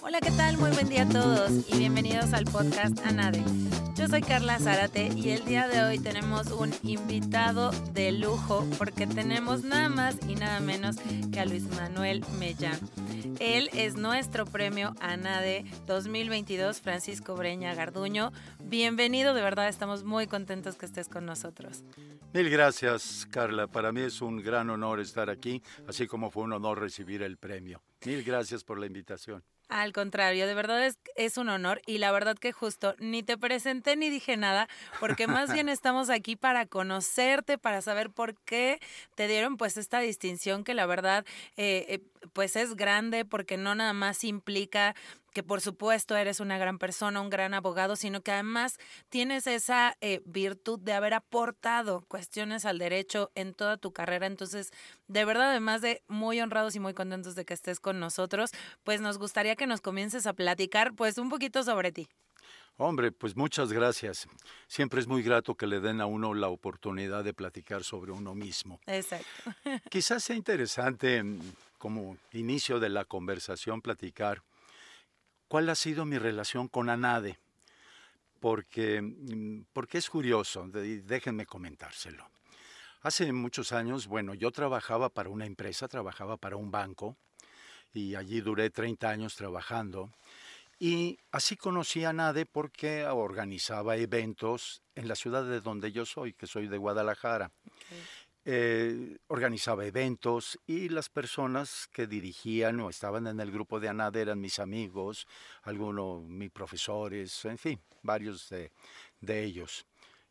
Hola, ¿qué tal? Muy buen día a todos y bienvenidos al podcast Anade. Yo soy Carla Zárate y el día de hoy tenemos un invitado de lujo porque tenemos nada más y nada menos que a Luis Manuel Mellán. Él es nuestro premio ANADE 2022, Francisco Breña Garduño. Bienvenido, de verdad estamos muy contentos que estés con nosotros. Mil gracias, Carla. Para mí es un gran honor estar aquí, así como fue un honor recibir el premio. Mil gracias por la invitación. Al contrario, de verdad es, es, un honor y la verdad que justo ni te presenté ni dije nada, porque más bien estamos aquí para conocerte, para saber por qué te dieron pues esta distinción que la verdad eh, eh, pues es grande, porque no nada más implica que por supuesto eres una gran persona, un gran abogado, sino que además tienes esa eh, virtud de haber aportado cuestiones al derecho en toda tu carrera. Entonces, de verdad, además de muy honrados y muy contentos de que estés con nosotros, pues nos gustaría que nos comiences a platicar pues un poquito sobre ti. Hombre, pues muchas gracias. Siempre es muy grato que le den a uno la oportunidad de platicar sobre uno mismo. Exacto. Quizás sea interesante mm, como inicio de la conversación platicar cuál ha sido mi relación con Anade, porque, mm, porque es curioso, déjenme comentárselo. Hace muchos años, bueno, yo trabajaba para una empresa, trabajaba para un banco, y allí duré 30 años trabajando. Y así conocí a Nade porque organizaba eventos en la ciudad de donde yo soy, que soy de Guadalajara. Eh, organizaba eventos y las personas que dirigían o estaban en el grupo de ANAD eran mis amigos, algunos mis profesores, en fin, varios de, ellos.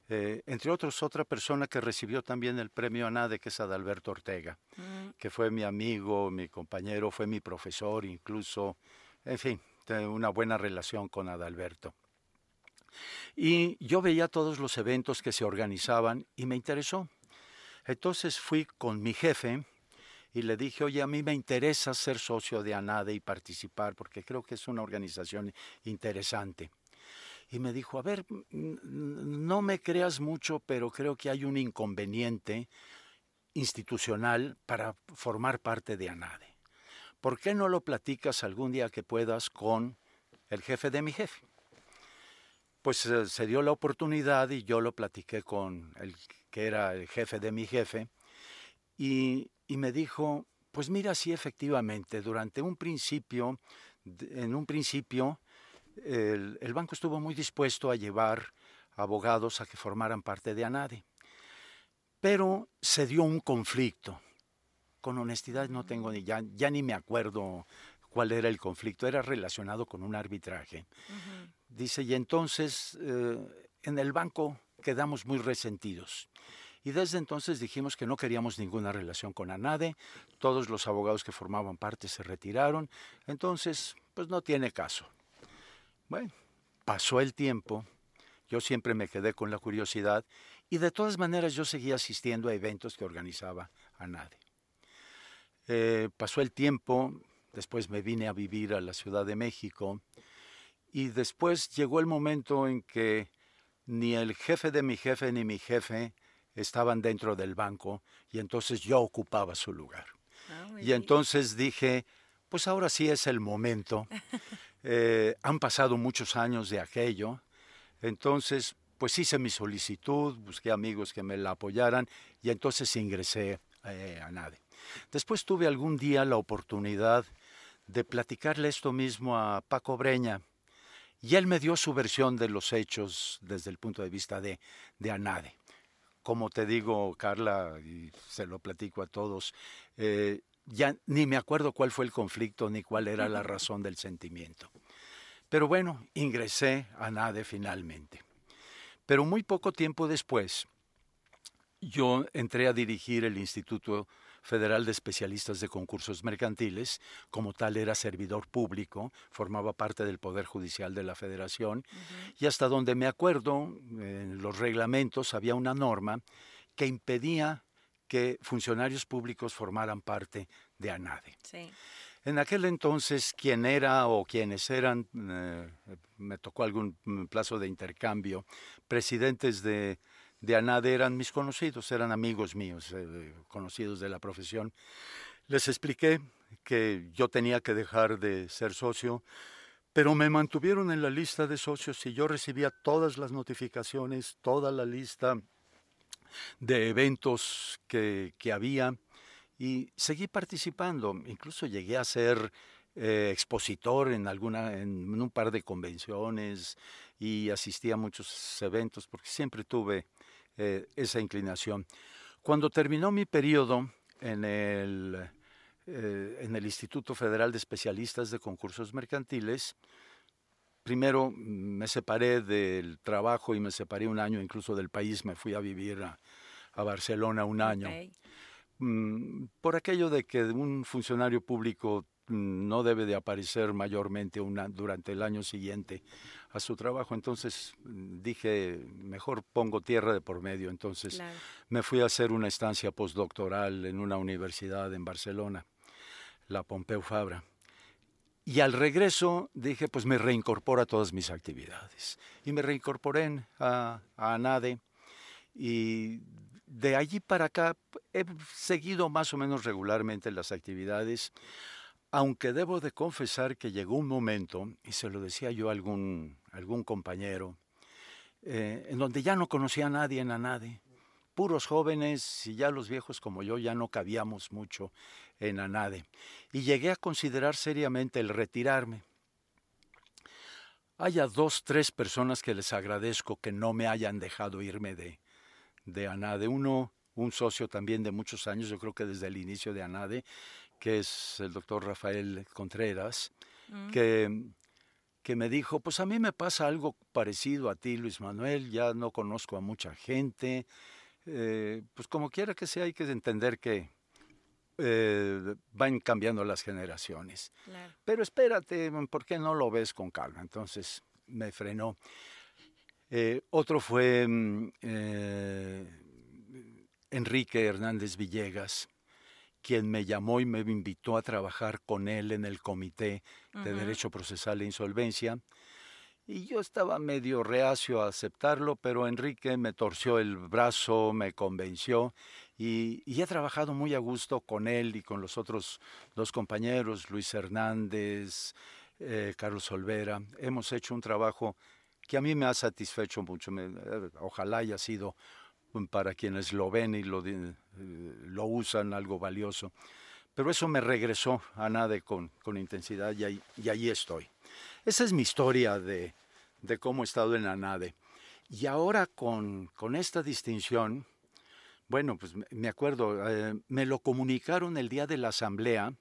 Eh, entre otros, otra persona que recibió también el premio ANADE, que es Adalberto Ortega, mm. que fue mi amigo, mi compañero, fue mi profesor, incluso, en fin, una buena relación con Adalberto. Y yo veía todos los eventos que se organizaban y me interesó. Entonces fui con mi jefe y le dije, oye, a mí me interesa ser socio de ANADE y participar porque creo que es una organización interesante. Y me dijo, a ver, no me creas mucho, pero creo que hay un inconveniente institucional para formar parte de ANADE. ¿Por qué no lo platicas algún día que puedas con el jefe de mi jefe? Pues eh, se dio la oportunidad y yo lo platiqué con el que era el jefe de mi jefe, y, me dijo, pues mira, sí, efectivamente, durante un principio, en un principio, el, banco estuvo muy dispuesto a llevar abogados a que formaran parte de ANADE. Pero se dio un conflicto. Con honestidad no tengo ni ya ni me acuerdo cuál era el conflicto, era relacionado con un arbitraje. Dice, y entonces eh, en el banco quedamos muy resentidos. Y desde entonces dijimos que no queríamos ninguna relación con ANADE, todos los abogados que formaban parte se retiraron, entonces pues no tiene caso. Bueno, pasó el tiempo, yo siempre me quedé con la curiosidad y de todas maneras yo seguía asistiendo a eventos que organizaba ANADE. Eh, pasó el tiempo, después me vine a vivir a la Ciudad de México y después llegó el momento en que ni el jefe de mi jefe ni mi jefe estaban dentro del banco y entonces yo ocupaba su lugar. Ah, y entonces dije, pues ahora sí es el momento. Eh, han pasado muchos años de aquello, entonces pues hice mi solicitud, busqué amigos que me la apoyaran y entonces ingresé eh, a NADE. Después tuve algún día la oportunidad de platicarle esto mismo a Paco Breña, y él me dio su versión de los hechos desde el punto de vista de, de Anade. Como te digo, Carla, y se lo platico a todos, eh, ya ni me acuerdo cuál fue el conflicto ni cuál era la razón del sentimiento. Pero bueno, ingresé a NADE finalmente. Pero muy poco tiempo después, yo entré a dirigir el Instituto Federal de Especialistas de Concursos Mercantiles, como tal era servidor público, formaba parte del Poder Judicial de la Federación, y hasta donde me acuerdo, en los reglamentos había una norma que impedía que funcionarios públicos formaran parte de ANADE. En aquel entonces, quien era o quienes eran, eh, me tocó algún plazo de intercambio, presidentes de de ANADE eran mis conocidos, eran amigos míos, eh, conocidos de la profesión. Les expliqué que yo tenía que dejar de ser socio, pero me mantuvieron en la lista de socios y yo recibía todas las notificaciones, toda la lista de eventos que, que había y seguí participando. Incluso llegué a ser eh, expositor en, alguna, en un par de convenciones y asistí a muchos eventos porque siempre tuve eh, esa inclinación. Cuando terminó mi periodo en el, eh, en el Instituto Federal de Especialistas de Concursos Mercantiles, primero me separé del trabajo y me separé un año incluso del país, me fui a vivir a, Barcelona un año. Mm, por aquello de que un funcionario público no debe de aparecer mayormente una, durante el año siguiente a su trabajo. Entonces mm, dije, mejor pongo tierra de por medio. Entonces me fui a hacer una estancia postdoctoral en una universidad en Barcelona, la Pompeu Fabra. Y al regreso dije, pues me reincorporo a todas mis actividades. Y me reincorporé a, a ANADE y de allí para acá he seguido más o menos regularmente las actividades, aunque debo de confesar que llegó un momento, y se lo decía yo a algún, algún compañero, eh, en donde ya no conocía a nadie en a nadie. Puros jóvenes y ya los viejos como yo ya no cabíamos mucho en ANADE. Y llegué a considerar seriamente el retirarme. Haya dos, tres personas que les agradezco que no me hayan dejado irme de, de ANADE. Uno, un socio también de muchos años, yo creo que desde el inicio de ANADE, que es el doctor Rafael Contreras, mm. que, que me dijo, pues a mí me pasa algo parecido a ti, Luis Manuel, ya no conozco a mucha gente, eh, pues como quiera que sea, hay que entender que eh, van cambiando las generaciones. Pero espérate, ¿por qué no lo ves con calma? Entonces me frenó. Eh, otro fue mm, Enrique Hernández Villegas, quien me llamó y me invitó a trabajar con él en el Comité de Derecho Procesal e Insolvencia. Y yo estaba medio reacio a aceptarlo, pero Enrique me torció el brazo, me convenció y, he trabajado muy a gusto con él y con los otros dos compañeros, Luis Hernández, eh, Carlos Olvera. Hemos hecho un trabajo que a mí me ha satisfecho mucho. Eh, ojalá haya sido mm, para quienes lo ven y lo, lo usan algo valioso. Pero eso me regresó a NADE con, con intensidad y ahí, y ahí, estoy. Esa es mi historia de, de cómo he estado en ANADE. Y ahora con, con esta distinción, bueno, pues me acuerdo, eh, me lo comunicaron el día de la asamblea,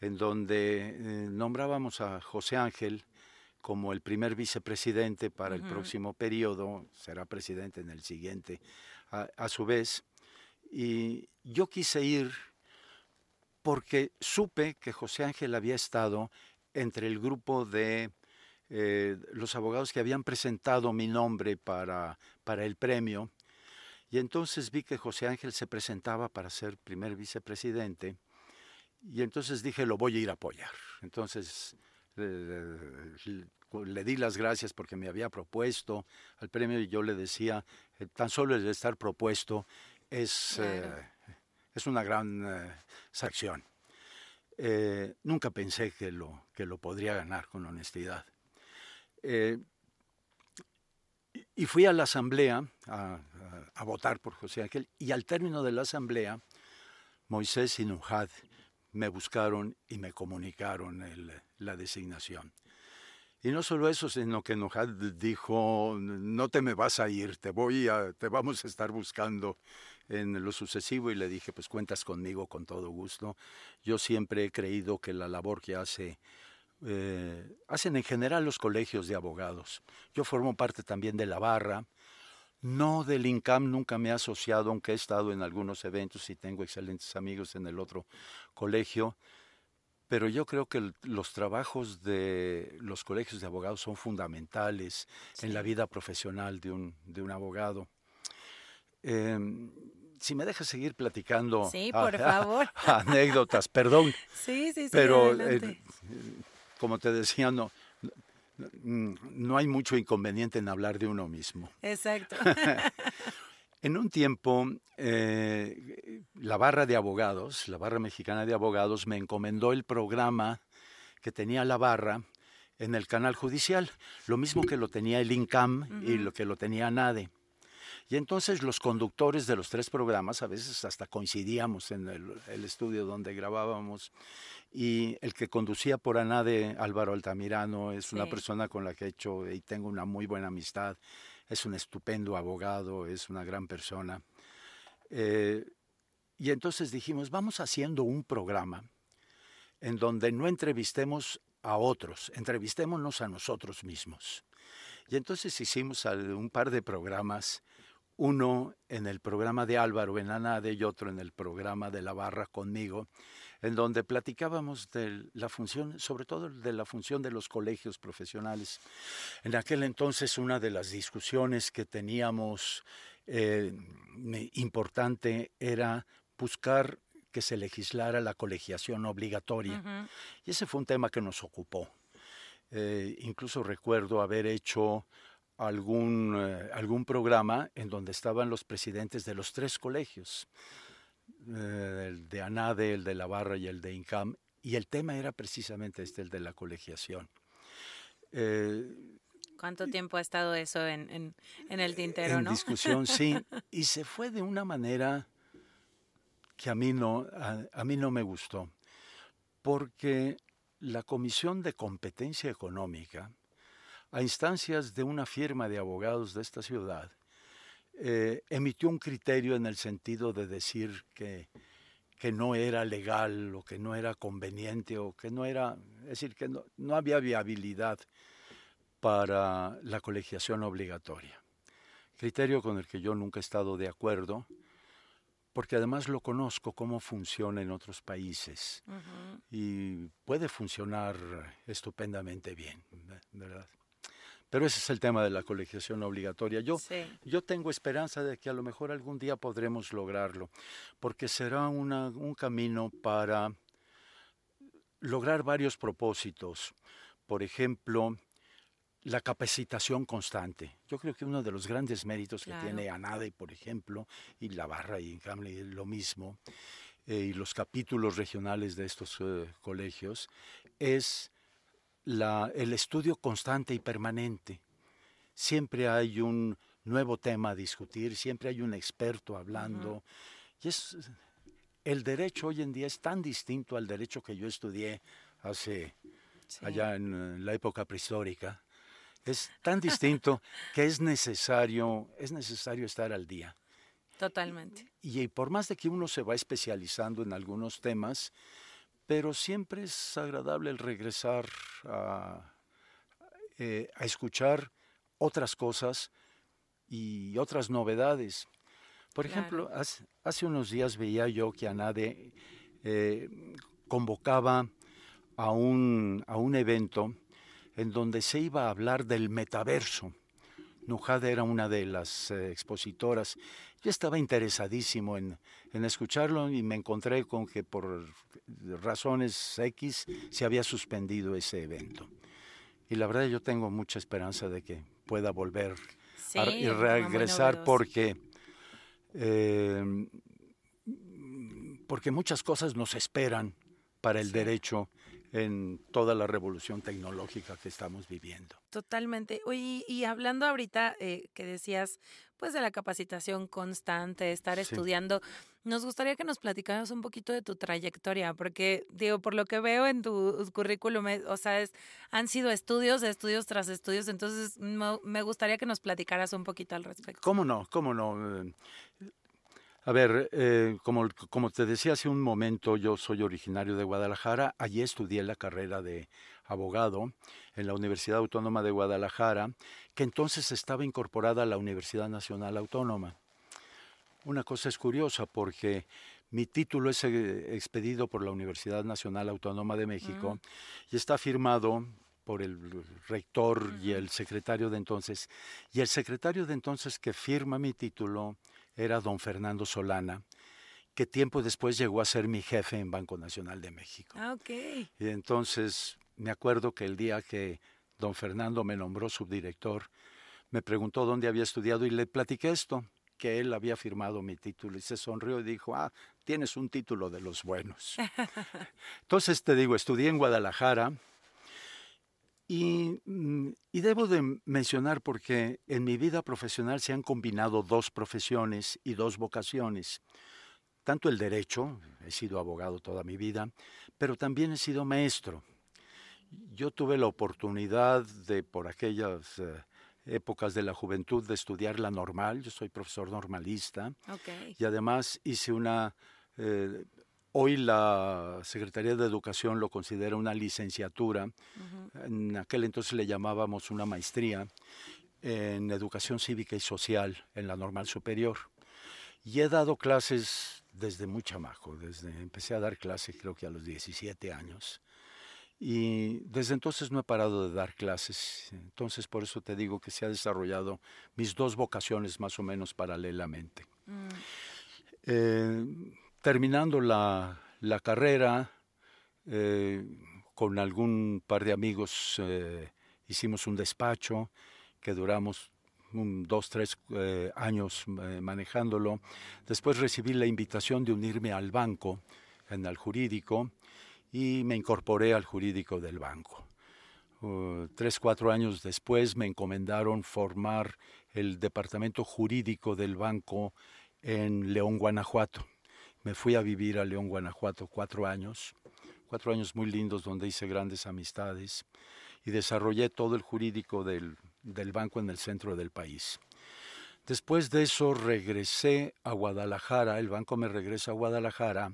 en donde nombrábamos a José Ángel como el primer vicepresidente para el próximo periodo, será presidente en el siguiente, a, su vez. Y yo quise ir porque supe que José Ángel había estado entre el grupo de eh, los abogados que habían presentado mi nombre para, para el premio. Y entonces vi que José Ángel se presentaba para ser primer vicepresidente. Y entonces dije, lo voy a ir a apoyar. Entonces le di las gracias porque me había propuesto al premio y yo le decía, eh, tan solo el estar propuesto es, eh, es una gran eh, acción. nunca pensé que lo, que lo podría ganar con honestidad. y fui a la asamblea a, a, votar por José Ángel y al término de la asamblea, Moisés y Nujad me buscaron y me comunicaron la designación. Y no solo eso, sino que Nujad dijo, no te me vas a ir, te voy a, te vamos a estar buscando en lo sucesivo y le dije, pues cuentas conmigo con todo gusto. Yo siempre he creído que la labor que hace, eh, hacen en general los colegios de abogados. Yo formo parte también de la barra, no del INCAM, nunca me he asociado, aunque he estado en algunos eventos y tengo excelentes amigos en el otro colegio, pero yo creo que los trabajos de los colegios de abogados son fundamentales en la vida profesional de un, de un abogado. Em, si me dejas seguir platicando sí, por favor. anécdotas, perdón. Sí, sí, sí. Pero, eh, como te decía, no, no hay mucho inconveniente en hablar de uno mismo. Exacto. En un tiempo, eh, la barra de abogados, la barra mexicana de abogados, me encomendó el programa que tenía la barra en el canal judicial, lo mismo que lo tenía el INCAM y lo que lo tenía NADE. Y entonces los conductores de los tres programas, a veces hasta coincidíamos en el, estudio donde grabábamos, y el que conducía por ANADE, Álvaro Altamirano, es una persona con la que he hecho y tengo una muy buena amistad, es un estupendo abogado, es una gran persona. Eh, y entonces dijimos, vamos haciendo un programa en donde no entrevistemos a otros, entrevistémonos a nosotros mismos. Y entonces hicimos un par de programas, uno en el programa de Álvaro en ANADE y otro en el programa de la barra conmigo, en donde platicábamos de la función, sobre todo de la función de los colegios profesionales. En aquel entonces una de las discusiones que teníamos eh, importante era buscar que se legislara la colegiación obligatoria. Y ese fue un tema que nos ocupó. Eh, incluso recuerdo haber hecho algún, eh, algún programa en donde estaban los presidentes de los tres colegios, eh, el de ANADE, el de La Barra y el de INCAM, y el tema era precisamente este, el de la colegiación. ¿Cuánto tiempo ha estado eso en, en, el tintero, en discusión, sí, y se fue de una manera que a mí no, a mí no me gustó, porque la Comisión de Competencia Económica, a instancias de una firma de abogados de esta ciudad, eh, emitió un criterio en el sentido de decir que, que, no era legal o que no era conveniente o que no era, es decir, que no, no había viabilidad para la colegiación obligatoria. Criterio con el que yo nunca he estado de acuerdo porque además lo conozco cómo funciona en otros países y puede funcionar estupendamente bien, ¿verdad? Pero ese es el tema de la colegiación obligatoria. Yo, yo tengo esperanza de que a lo mejor algún día podremos lograrlo, porque será un camino para lograr varios propósitos. Por ejemplo, la capacitación constante. Yo creo que uno de los grandes méritos que tiene ANADE, por ejemplo, y la barra y en lo mismo, eh, y los capítulos regionales de estos eh, colegios, es la, el estudio constante y permanente. Siempre hay un nuevo tema a discutir, siempre hay un experto hablando. Y es, el derecho hoy en día es tan distinto al derecho que yo estudié hace, allá en la época prehistórica es tan distinto que es necesario, es necesario estar al día. Totalmente. Y, por más de que uno se va especializando en algunos temas, pero siempre es agradable el regresar a, eh, escuchar otras cosas y otras novedades. Por ejemplo, hace, unos días veía yo que ANADE eh, convocaba a un, a un evento en donde se iba a hablar del metaverso. Nujade era una de las eh, expositoras. Yo estaba interesadísimo en, escucharlo y me encontré con que por razones X se había suspendido ese evento. Y la verdad yo tengo mucha esperanza de que pueda volver y regresar porque, em, porque muchas cosas nos esperan para el derecho en toda la revolución tecnológica que estamos viviendo. Totalmente. Oye, y hablando ahorita eh, que decías, pues de la capacitación constante, estar estudiando, nos gustaría que nos platicaras un poquito de tu trayectoria, porque digo, por lo que veo en tu currículum, eh, o sea, han sido estudios, estudios tras estudios, entonces me gustaría que nos platicaras un poquito al respecto. ¿Cómo no? ¿Cómo no? Eh, a ver, eh, como, como te decía hace un momento, yo soy originario de Guadalajara. Allí estudié la carrera de abogado en la Universidad Autónoma de Guadalajara, que entonces estaba incorporada a la Universidad Nacional Autónoma. Una cosa es curiosa porque mi título es eh, expedido por la Universidad Nacional Autónoma de México y está firmado por el rector y el secretario de entonces. Y el secretario de entonces que firma mi título era don Fernando Solana, que tiempo después llegó a ser mi jefe en Banco Nacional de México. Ah, ok. Y entonces me acuerdo que el día que don Fernando me nombró subdirector, me preguntó dónde había estudiado y le platiqué esto. que él había firmado mi título y se sonrió y dijo, ah, tienes un título de los buenos. Entonces te digo, estudié en Guadalajara y, mm, y, debo de mencionar porque en mi vida profesional se han combinado dos profesiones y dos vocaciones. Tanto el derecho, he sido abogado toda mi vida, pero también he sido maestro. Yo tuve la oportunidad de, por aquellas eh, épocas de la juventud, de estudiar la normal. Yo soy profesor normalista. Y además hice una... Eh, hoy la Secretaría de Educación lo considera una licenciatura. En aquel entonces le llamábamos una maestría en Educación Cívica y Social en la normal superior. Y he dado clases desde muy chamaco, desde empecé a dar clases creo que a los 17 años. Y desde entonces no he parado de dar clases. Entonces por eso te digo que se ha desarrollado mis dos vocaciones más o menos paralelamente. Mm. Eh, terminando la, la carrera, eh, con algún par de amigos eh, hicimos un despacho que duramos dos, tres eh, años eh, manejándolo. Después recibí la invitación de unirme al banco, en el jurídico, y me incorporé al jurídico del banco. Uh, tres, cuatro años después me encomendaron formar el departamento jurídico del banco en León, Guanajuato. Me fui a vivir a León, Guanajuato cuatro años, cuatro años muy lindos donde hice grandes amistades y desarrollé todo el jurídico del, del banco en el centro del país. Después de eso regresé a Guadalajara, el banco me regresa a Guadalajara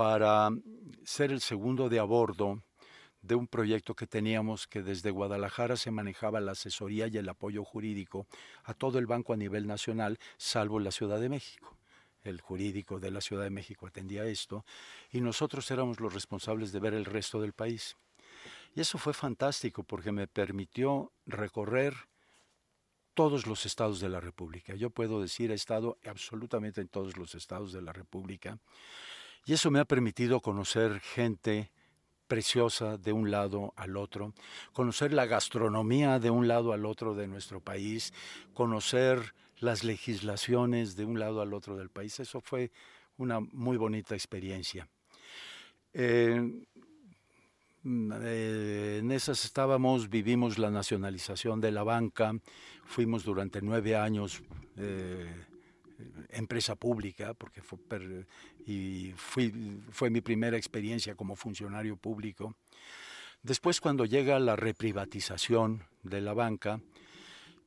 para ser el segundo de a bordo de un proyecto que teníamos que desde Guadalajara se manejaba la asesoría y el apoyo jurídico a todo el banco a nivel nacional, salvo la Ciudad de México. El jurídico de la Ciudad de México atendía esto y nosotros éramos los responsables de ver el resto del país. Y eso fue fantástico porque me permitió recorrer todos los estados de la República. Yo puedo decir, he estado absolutamente en todos los estados de la República. Y eso me ha permitido conocer gente preciosa de un lado al otro, conocer la gastronomía de un lado al otro de nuestro país, conocer las legislaciones de un lado al otro del país. Eso fue una muy bonita experiencia. En esas estábamos, vivimos la nacionalización de la banca, fuimos durante nueve años eh, empresa pública, porque fue, y fui, fue mi primera experiencia como funcionario público. Después, cuando llega la reprivatización de la banca,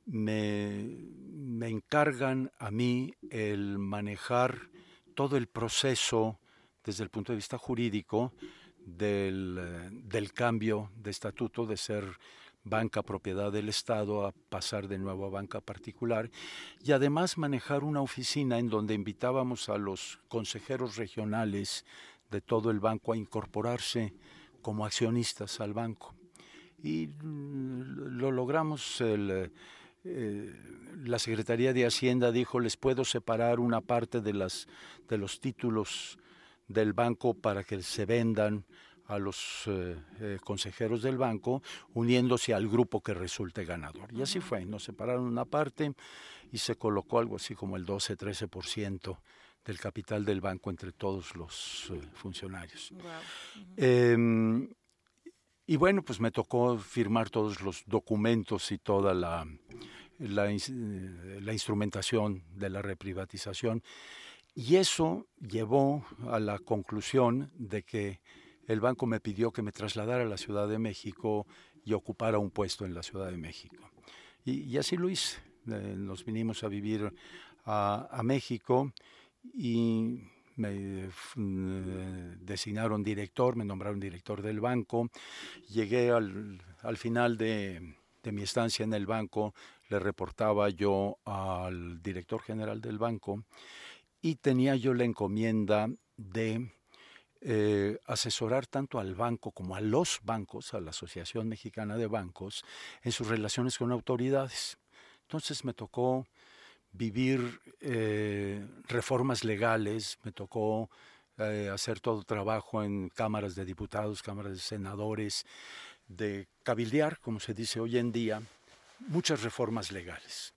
me, me encargan a mí el manejar todo el proceso desde el punto de vista jurídico, del, del, cambio de estatuto de ser banca propiedad del Estado a pasar de nuevo a banca particular y además manejar una oficina en donde invitábamos a los consejeros regionales de todo el banco a incorporarse como accionistas al banco. Y mm, lo logramos, eh, la Secretaría de Hacienda dijo, les puedo separar una parte de, las, de los títulos del banco para que se vendan a los eh, eh, consejeros del banco, uniéndose al grupo que resulte ganador. Y así fue, nos separaron una parte y se colocó algo así como el 12-13% del capital del banco entre todos los eh, funcionarios. Em, y bueno, pues me tocó firmar todos los documentos y toda la, la instrumentación de la reprivatización y eso llevó a la conclusión de que el banco me pidió que me trasladara a la Ciudad de México y ocupara un puesto en la Ciudad de México. Y, así lo hice. Eh, nos vinimos a vivir a, México y me mm, designaron director, me nombraron director del banco. Llegué al, final de mi estancia en el banco, le reportaba yo al director general del banco y tenía yo la encomienda de eh, asesorar tanto al banco como a los bancos, a la Asociación Mexicana de Bancos, en sus relaciones con autoridades. Entonces me tocó vivir eh, reformas legales, me tocó eh, hacer todo trabajo en cámaras de diputados, cámaras de senadores, de cabildear, como se dice hoy en día, muchas reformas legales.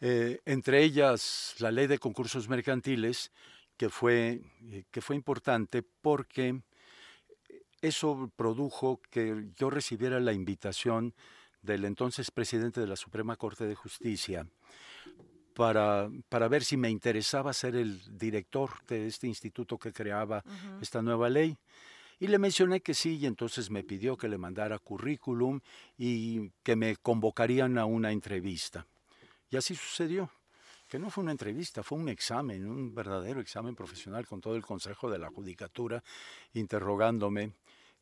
Entre ellas la ley de concursos mercantiles, que fue, eh, que fue importante porque eso produjo que yo recibiera la invitación del entonces presidente de la Suprema Corte de Justicia para, para ver si me interesaba ser el director de este instituto que creaba esta nueva ley. Y le mencioné que sí, y entonces me pidió que le mandara currículum y que me convocarían a una entrevista. Y así sucedió, que no fue una entrevista, fue un examen, un verdadero examen profesional con todo el Consejo de la Judicatura interrogándome.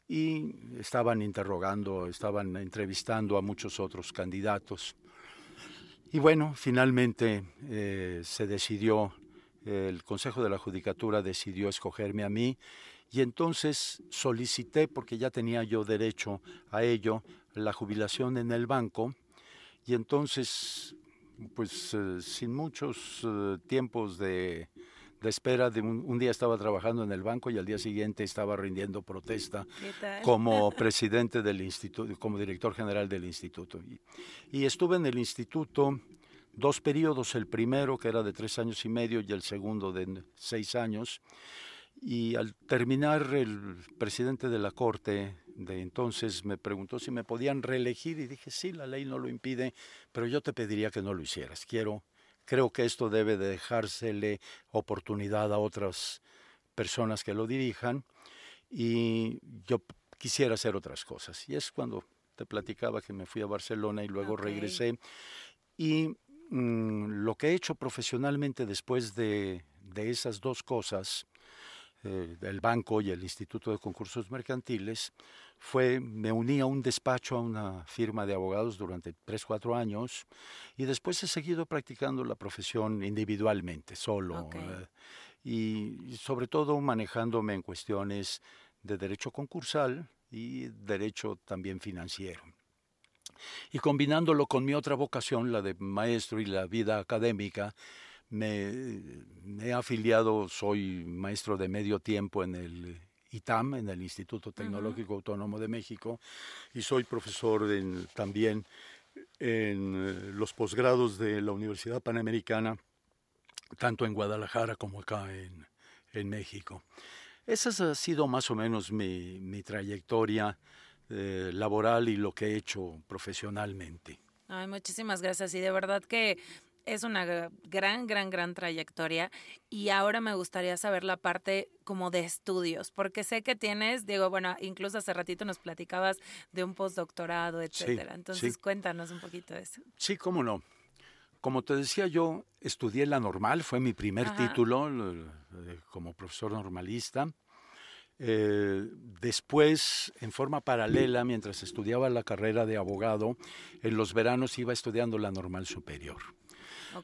Y estaban interrogando, estaban entrevistando a muchos otros candidatos. Y bueno, finalmente eh, se decidió, el Consejo de la Judicatura decidió escogerme a mí. Y entonces solicité, porque ya tenía yo derecho a ello, la jubilación en el banco. Y entonces, pues eh, sin muchos eh, tiempos de, de espera. De un, día estaba trabajando en el banco y al día siguiente estaba rindiendo protesta como presidente del instituto, como director general del instituto. Y, estuve en el instituto dos periodos, el primero que era de tres años y medio y el segundo de seis años. Y al terminar, el presidente de la Corte de entonces me preguntó si me podían reelegir y dije, sí, la ley no lo impide, pero yo te pediría que no lo hicieras. Quiero Creo que esto debe de dejársele oportunidad a otras personas que lo dirijan y yo quisiera hacer otras cosas. Y es cuando te platicaba que me fui a Barcelona y luego regresé. Y mm, lo que he hecho profesionalmente después de, de esas dos cosas, eh, el banco y el Instituto de Concursos Mercantiles, fue, me uní a un despacho, a una firma de abogados durante tres, cuatro años y después he seguido practicando la profesión individualmente, solo. Eh, y sobre todo manejándome en cuestiones de derecho concursal y derecho también financiero. Y combinándolo con mi otra vocación, la de maestro y la vida académica, me, me he afiliado, soy maestro de medio tiempo en el ITAM, en el Instituto Tecnológico Autónomo de México, y soy profesor también en eh, los posgrados de la Universidad Panamericana, tanto en Guadalajara como acá en, México. Esa ha sido más o menos mi, trayectoria eh, laboral y lo que he hecho profesionalmente. Ay, muchísimas gracias. Y de verdad que es una gran, gran, gran trayectoria y ahora me gustaría saber la parte como de estudios, porque sé que tienes, digo, bueno, incluso hace ratito nos platicabas de un postdoctorado, etcétera. Entonces, cuéntanos un poquito de eso. Sí, cómo no. Como te decía yo, estudié la normal, fue mi primer título como profesor normalista. Eh, después, en forma paralela, mientras estudiaba la carrera de abogado, en los veranos iba estudiando la normal superior.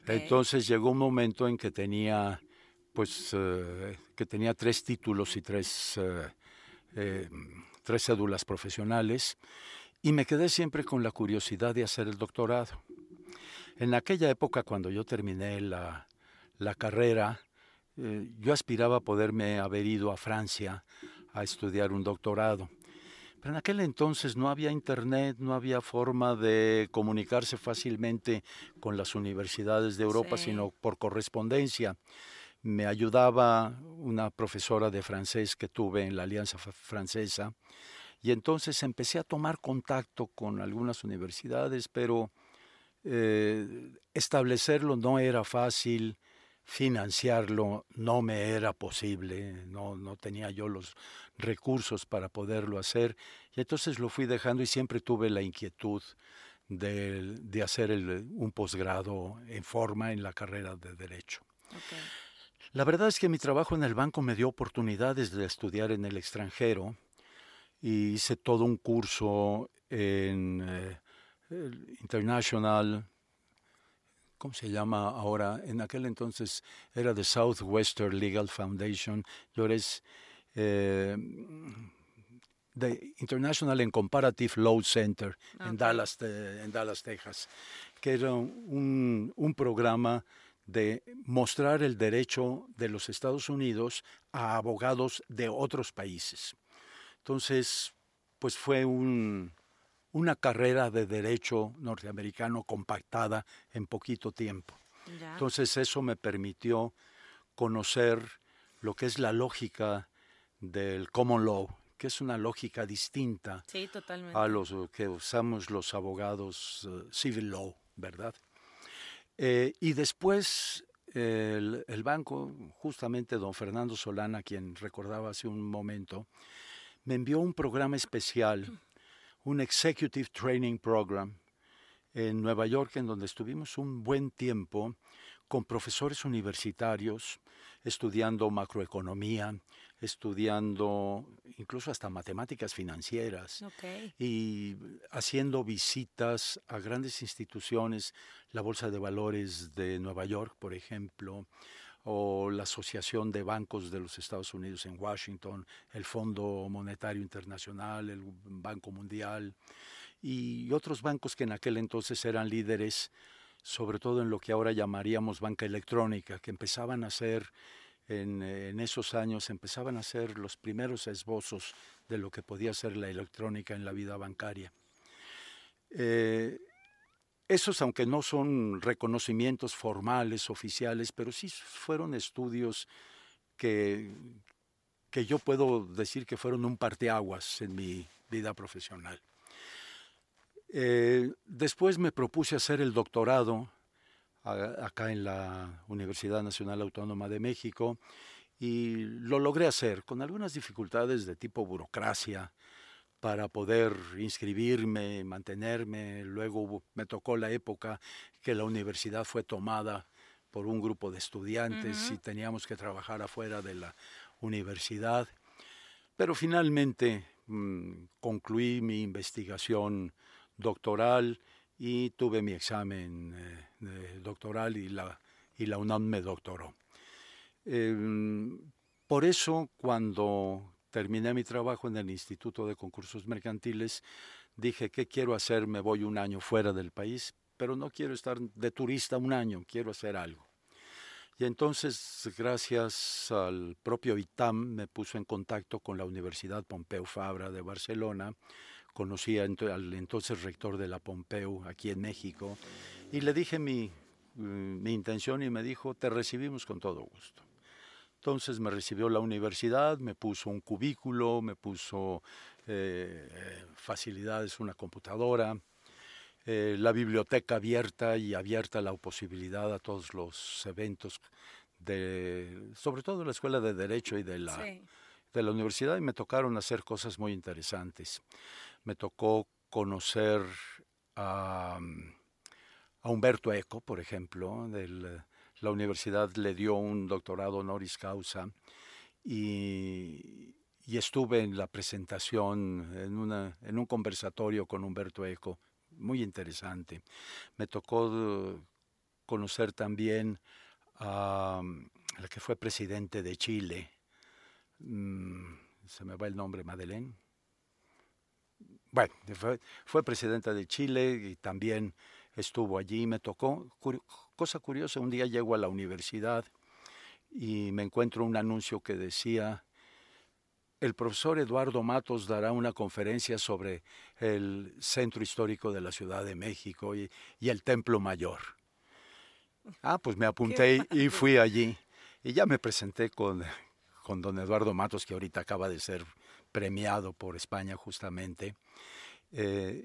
Entonces llegó un momento en que tenía, pues, eh, que tenía tres títulos y tres, eh, eh, tres cédulas profesionales y me quedé siempre con la curiosidad de hacer el doctorado. En aquella época, cuando yo terminé la, la carrera, yo aspiraba a poderme haber ido a Francia a estudiar un doctorado en aquel entonces no había internet, no había forma de comunicarse fácilmente con las universidades de Europa, sino por correspondencia. Me ayudaba una profesora de francés que tuve en la Alianza Francesa y entonces empecé a tomar contacto con algunas universidades, pero eh, establecerlo no era fácil financiarlo no me era posible, no, no tenía yo los recursos para poderlo hacer, y entonces lo fui dejando y siempre tuve la inquietud de, de hacer el, un posgrado en forma en la carrera de Derecho. La verdad es que mi trabajo en el banco me dio oportunidades de estudiar en el extranjero y hice todo un curso en eh, International ¿cómo se llama ahora? En aquel entonces era the Southwestern Legal Foundation, yo eres eh, the International and Comparative Law Center en, Dallas, en Dallas, Texas, que era un, un programa de mostrar el derecho de los Estados Unidos a abogados de otros países. Entonces, pues fue un, una carrera de derecho norteamericano compactada en poquito tiempo. Entonces eso me permitió conocer lo que es la lógica del common law, que es una lógica distinta a los que usamos los abogados eh, civil law, ¿verdad? Eh, y después el, el, banco, justamente don Fernando Solana, quien recordaba hace un momento, me envió un programa especial, un Executive Training Program en Nueva York, en donde estuvimos un buen tiempo con profesores universitarios estudiando macroeconomía, estudiando incluso hasta matemáticas financieras y haciendo visitas a grandes instituciones, la Bolsa de Valores de Nueva York, por ejemplo, o la Asociación de Bancos de los Estados Unidos en Washington, el Fondo Monetario Internacional, el Banco Mundial y otros bancos que en aquel entonces eran líderes, sobre todo en lo que ahora llamaríamos banca electrónica, que empezaban a ser en, esos años empezaban a ser los primeros esbozos de lo que podía ser la electrónica en la vida bancaria. Eh, esos, aunque no son reconocimientos formales, oficiales, pero sí fueron estudios que, que yo puedo decir que fueron un parteaguas en mi vida profesional. Eh, después me propuse hacer el doctorado acá en la Universidad Nacional Autónoma de México y lo logré hacer con algunas dificultades de tipo burocracia para poder inscribirme, mantenerme. Luego me tocó la época que la universidad fue tomada por un grupo de estudiantes y teníamos que trabajar afuera de la universidad. Pero finalmente mm, concluí mi investigación doctoral y tuve mi examen eh, doctoral y la, y la UNAM me doctoró. Em, por eso, cuando terminé mi trabajo en el Instituto de Concursos Mercantiles, dije, ¿qué quiero hacer? Me voy un año fuera del país, pero no quiero estar de turista un año, quiero hacer algo. Y entonces, gracias al propio ITAM, me puso en contacto con la Universidad Pompeu Fabra de Barcelona, conocí al entonces rector de la Pompeu aquí en México y le dije mi, mi intención y me dijo, te recibimos con todo gusto. Entonces me recibió la universidad, me puso un cubículo, me puso eh, facilidades, una computadora, eh, la biblioteca abierta y abierta la posibilidad a todos los eventos, de, sobre todo la Escuela de Derecho y de la, de la universidad, y me tocaron hacer cosas muy interesantes. Me tocó conocer a, Humberto Eco, por ejemplo, de la universidad le dio un doctorado honoris causa y, estuve en la presentación, en, un conversatorio con Humberto Eco, muy interesante. Me tocó conocer también a la que fue presidente de Chile, mm, se me va el nombre, Madeleine, bueno, fue, presidenta de Chile y también estuvo allí. Me tocó, cosa curiosa, un día llego a la universidad y me encuentro un anuncio que decía, el profesor Eduardo Matos dará una conferencia sobre el centro histórico de la Ciudad de México y, el Templo Mayor. Ah, pues me apunté y fui allí. Y ya me presenté con, con don Eduardo Matos, que ahorita acaba de ser premiado por España justamente. Eh,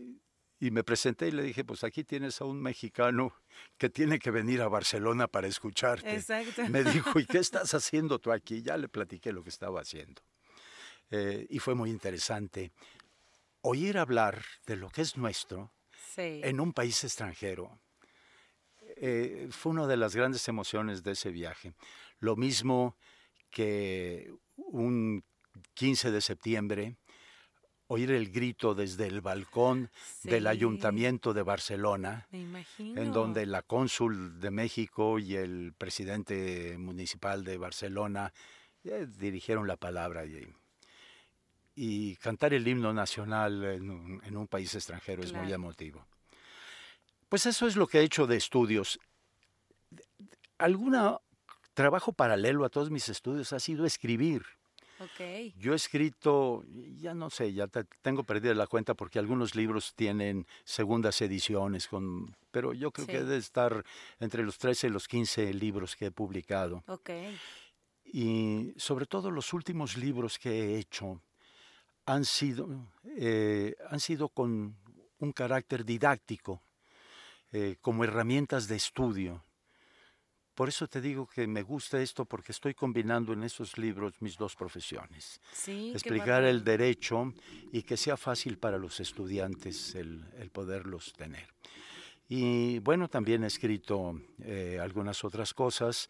y me presenté y le dije, pues aquí tienes a un mexicano que tiene que venir a Barcelona para escucharte. Exacto. Me dijo, ¿y qué estás haciendo tú aquí? Ya le platiqué lo que estaba haciendo. Eh, y fue muy interesante oír hablar de lo que es nuestro en un país extranjero. Eh, fue una de las grandes emociones de ese viaje. Lo mismo que un 15 de septiembre, oír el grito desde el balcón del Ayuntamiento de Barcelona, en donde la cónsul de México y el presidente municipal de Barcelona eh, dirigieron la palabra y, cantar el himno nacional en un, país extranjero es muy emotivo. Pues eso es lo que he hecho de estudios. ¿Algún trabajo paralelo a todos mis estudios ha sido escribir. Ok. Yo he escrito, ya no sé, ya te- tengo perdida la cuenta porque algunos libros tienen segundas ediciones, con, pero yo creo Sí. que debe estar entre los 13 y los 15 libros que he publicado. Ok. Y sobre todo los últimos libros que he hecho han sido, eh, han sido con un carácter didáctico, eh, como herramientas de estudio. Por eso te digo que me gusta esto porque estoy combinando en esos libros mis dos profesiones. Sí. Explicar el derecho y que sea fácil para los estudiantes el, el poderlos tener. Y bueno, también he escrito eh, algunas otras cosas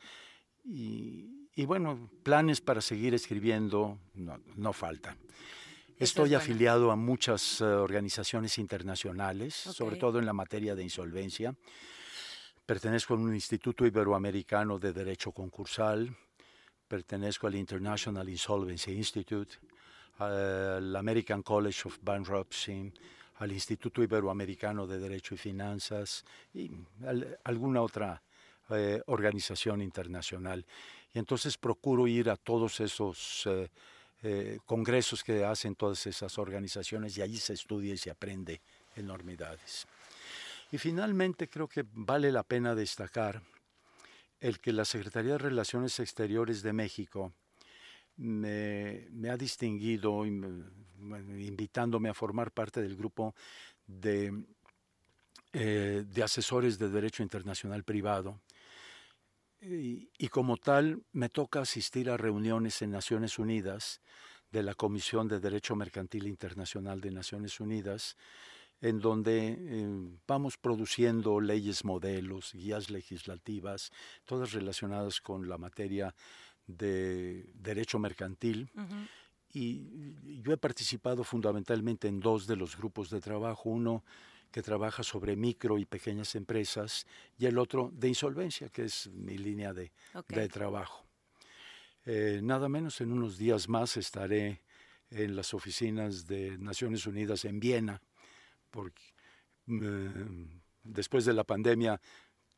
y, y bueno, planes para seguir escribiendo no, no faltan. es Estoy bueno. afiliado a muchas eh, organizaciones internacionales, sobre Ok. todo en la materia de insolvencia. Pertenezco a un Instituto Iberoamericano de Derecho Concursal, pertenezco al International Insolvency Institute, al American College of Bankruptcy, al Instituto Iberoamericano de Derecho y Finanzas y al- alguna otra eh, organización internacional. Y entonces procuro ir a todos esos eh, eh, congresos que hacen todas esas organizaciones y allí se estudia y se aprende enormidades. Y finalmente creo que vale la pena destacar el que la Secretaría de Relaciones Exteriores de México me, ha distinguido invitándome a formar parte del grupo de, eh, de asesores de Derecho Internacional Privado. Y, y como tal me toca asistir a reuniones en Naciones Unidas de la Comisión de Derecho Mercantil Internacional de Naciones Unidas, en donde eh, vamos produciendo leyes modelos, guías legislativas, todas relacionadas con la materia de derecho mercantil. Y yo he participado fundamentalmente en dos de los grupos de trabajo, uno que trabaja sobre micro y pequeñas empresas y el otro de insolvencia, que es mi línea de trabajo. Eh, nada menos en unos días más estaré en las oficinas de Naciones Unidas en Viena, porque eh, después de la pandemia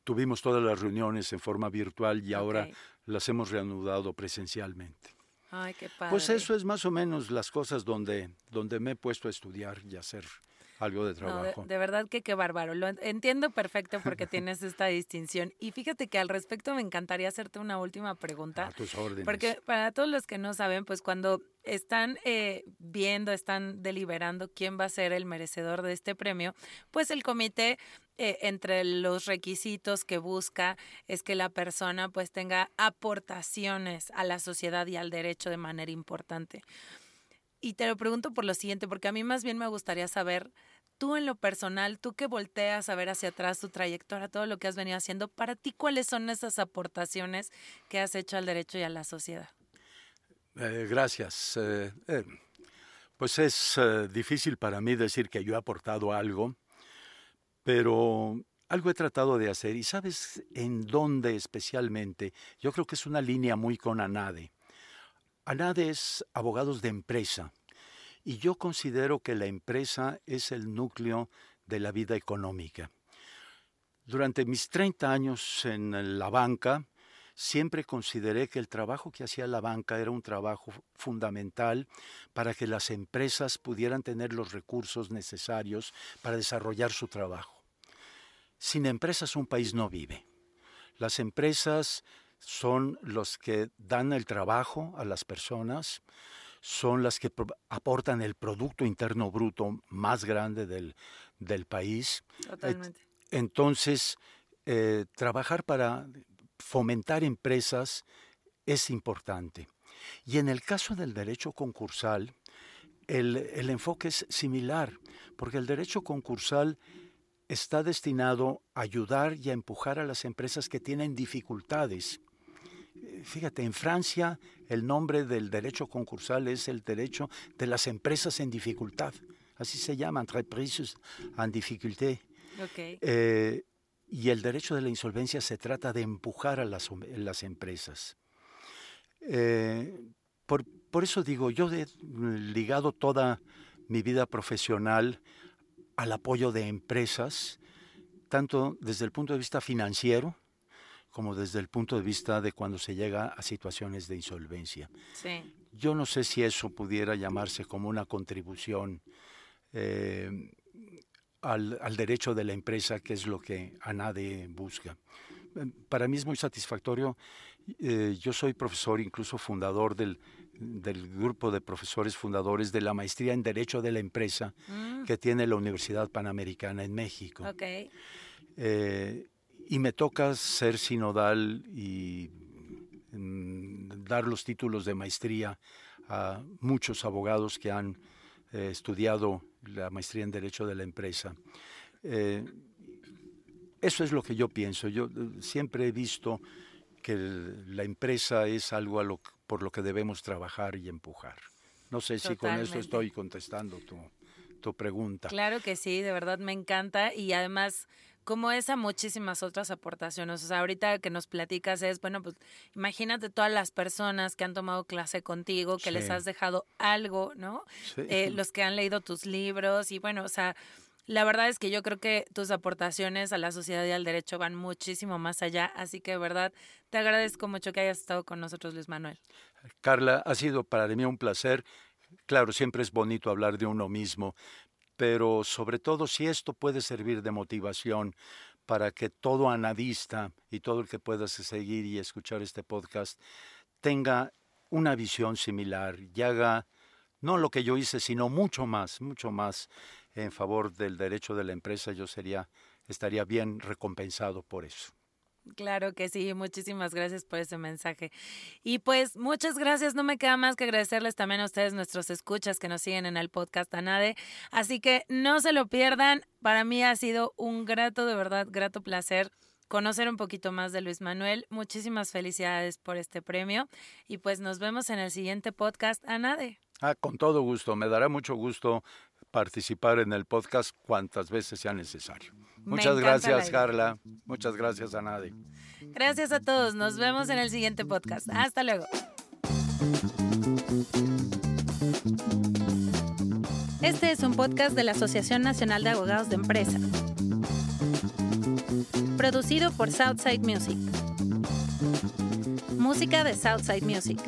tuvimos todas las reuniones en forma virtual y ahora Ok. las hemos reanudado presencialmente. Ay, qué padre. Pues eso es más o menos las cosas donde, donde me he puesto a estudiar y hacer algo de No, de, trabajo. de verdad que qué bárbaro. Lo en- entiendo perfecto porque tienes esta distinción. Y fíjate que al respecto me encantaría hacerte una última pregunta. a tus órdenes. Porque para todos los que no saben, pues cuando están eh, viendo, están deliberando quién va a ser el merecedor de este premio, pues el comité, eh, entre los requisitos que busca, es que la persona pues tenga aportaciones a la sociedad y al derecho de manera importante. Y te lo pregunto por lo siguiente, porque a mí más bien me gustaría saber, tú en lo personal, tú que volteas a ver hacia atrás tu trayectoria, todo lo que has venido haciendo, para ti, ¿cuáles son esas aportaciones que has hecho al derecho y a la sociedad? Eh, gracias. Eh, eh, pues es difícil para mí decir que yo he aportado algo, pero algo he tratado de hacer. ¿Y sabes en dónde especialmente? Yo creo que es una línea muy con ANADE. ANADE es abogados de empresa y yo considero que la empresa es el núcleo de la vida económica. Durante mis 30 años en la banca, siempre consideré que el trabajo que hacía la banca era un trabajo fundamental para que las empresas pudieran tener los recursos necesarios para desarrollar su trabajo. Sin empresas un país no vive. Las empresas son los que dan el trabajo a las personas, son las que aportan el Producto Interno Bruto más grande del, del país. Totalmente. Entonces, eh, trabajar para fomentar empresas es importante. Y en el caso del derecho concursal, el, el enfoque es similar, porque el derecho concursal está destinado a ayudar y a empujar a las empresas que tienen dificultades. Fíjate, en Francia el nombre del derecho concursal es el derecho de las empresas en dificultad. Así se llama, entreprises en difficulté. Ok. Eh, y el derecho de la insolvencia se trata de empujar a las, las empresas. Eh, por, por eso digo, yo he ligado toda mi vida profesional al apoyo de empresas, tanto desde el punto de vista financiero como desde el punto de vista de cuando se llega a situaciones de insolvencia. Sí. Yo no sé si eso pudiera llamarse como una contribución eh, al, al, derecho de la empresa, que es lo que ANADE busca. Para mí es muy satisfactorio. Eh, yo soy profesor, incluso fundador del, del, grupo de profesores fundadores de la maestría en Derecho de la Empresa Mm, que tiene la Universidad Panamericana en México. ok. Eh, y me toca ser sinodal y mm, dar los títulos de maestría a muchos abogados que han eh, estudiado la maestría en Derecho de la Empresa. Eh, eso es lo que yo pienso. Yo eh, siempre he visto que el- la empresa es algo a lo, por lo que debemos trabajar y empujar. No sé si con eso estoy contestando tu, tu pregunta. Claro que sí, de verdad me encanta y además como esa muchísimas otras aportaciones. O sea, ahorita que nos platicas es, bueno, pues imagínate todas las personas que han tomado clase contigo, que les has dejado algo, ¿no? Sí. Eh, los que han leído tus libros y bueno, o sea, la verdad es que yo creo que tus aportaciones a la sociedad y al derecho van muchísimo más allá, así que de verdad te agradezco mucho que hayas estado con nosotros, Luis Manuel. Carla, ha sido para mí un placer. Claro, siempre es bonito hablar de uno mismo, pero sobre todo si esto puede servir de motivación para que todo anadista y todo el que pueda seguir y escuchar este podcast tenga una visión similar y haga no lo que yo hice, sino mucho más, mucho más en favor del derecho de la empresa, yo sería estaría bien recompensado por eso. Claro que sí, muchísimas gracias por ese mensaje. Y pues muchas gracias, no me queda más que agradecerles también a ustedes, nuestros escuchas que nos siguen en el podcast ANADE. Así que no se lo pierdan, para mí ha sido un grato, de verdad, grato placer conocer un poquito más de Luis Manuel. Muchísimas felicidades por este premio y pues nos vemos en el siguiente podcast ANADE. Ah, con todo gusto, me dará mucho gusto participar en el podcast cuantas veces sea necesario. Muchas gracias. Carla. Muchas gracias a nadie. Gracias a todos, nos vemos en el siguiente podcast. Hasta luego. Este es un podcast de la Asociación Nacional de Abogados de Empresa. Producido por Southside Music. Música de Southside Music.